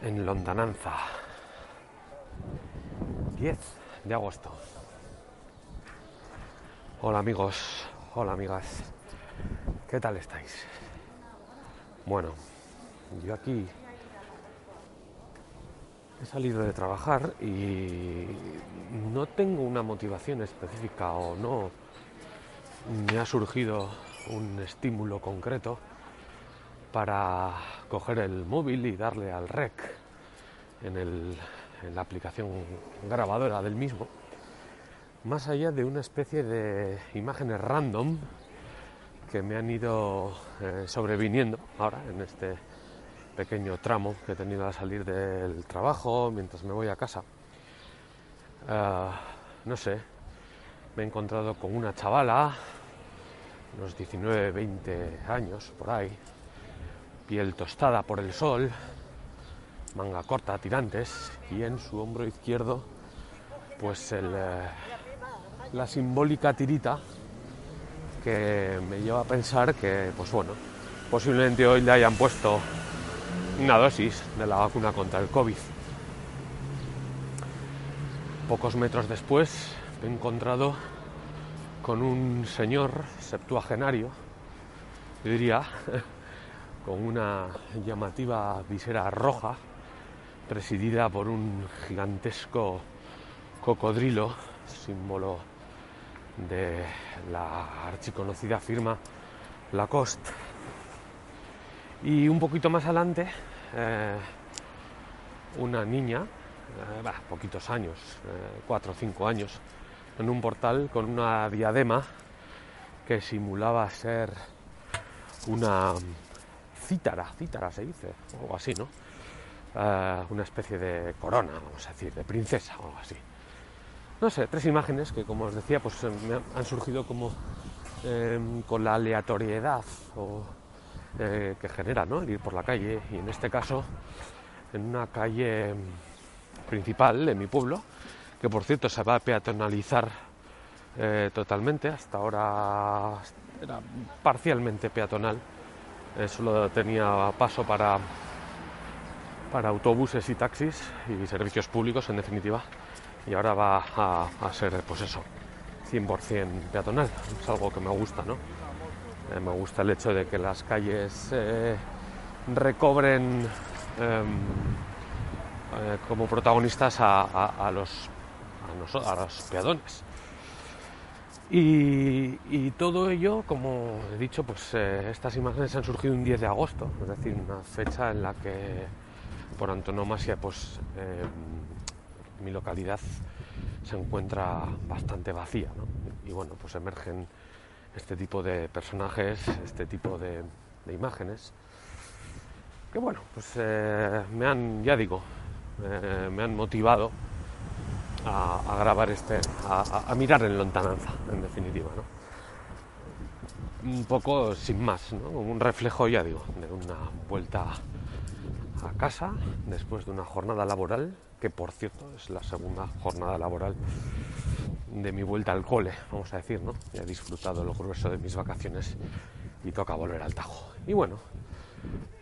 En Lontananza. 10 de agosto. Hola amigos, hola amigas. ¿Qué tal estáis? Bueno, yo aquí he salido de trabajar y no tengo una motivación específica o no me ha surgido un estímulo concreto para coger el móvil y darle al rec en, en la aplicación grabadora del mismo, más allá de una especie de imágenes random que me han ido eh, sobreviniendo ahora en este pequeño tramo que he tenido a salir del trabajo mientras me voy a casa. Ah, no sé, me he encontrado con una chavala, unos 19, 20 años por ahí, piel tostada por el sol, manga corta, tirantes, y en su hombro izquierdo, pues eh, la simbólica tirita que me lleva a pensar que, pues bueno, posiblemente hoy le hayan puesto una dosis de la vacuna contra el COVID. Pocos metros después me he encontrado con un señor septuagenario, diría, con una llamativa visera roja, presidida por un gigantesco cocodrilo, símbolo de la archiconocida firma Lacoste. Y un poquito más adelante, eh, una niña, eh, poquitos años, eh, cuatro o cinco años, en un portal con una diadema que simulaba ser una cítara, cítara se dice, o algo así, ¿no? Eh, una especie de corona, vamos a decir, de princesa o algo así. No sé, tres imágenes que, como os decía, pues eh, me han surgido como em, con la aleatoriedad eh, que genera ¿no? el ir por la calle, y en este caso en una calle principal de mi pueblo, que por cierto se va a peatonalizar totalmente, hasta ahora era parcialmente peatonal eh, solo tenía paso para, para autobuses y taxis y servicios públicos en definitiva. Y ahora va a, ser pues eso 100% peatonal. Es algo que me gusta no eh, me gusta el hecho de que las calles eh, recobren em, como protagonistas a, los, a los peatones y, todo ello, como he dicho, pues eh, estas imágenes han surgido un 10 de agosto, es decir, una fecha en la que por antonomasia pues eh, mi localidad se encuentra bastante vacía, Y bueno, pues emergen este tipo de personajes, este tipo de, imágenes, que bueno, pues eh, me han, ya digo, me han motivado a, grabar este, a, mirar en lontananza, en definitiva, Un poco sin más, ¿no? un reflejo, ya digo, de una vuelta a casa después de una jornada laboral, que por cierto es la segunda jornada laboral de mi vuelta al cole, vamos a decir, ¿no? He disfrutado lo grueso de mis vacaciones y toca volver al Tajo. Y bueno,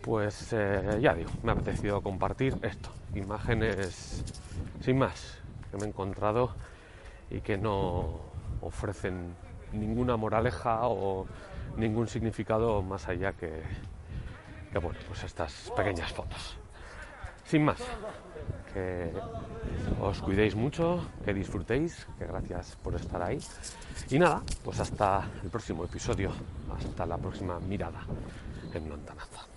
pues eh, ya digo, me ha apetecido compartir esto, imágenes sin más, que me he encontrado y que no ofrecen ninguna moraleja o ningún significado más allá que, que bueno, pues estas pequeñas fotos. Sin más, que os cuidéis mucho, que disfrutéis, que gracias por estar ahí. Y nada, pues hasta el próximo episodio, hasta la próxima mirada en Montanaza.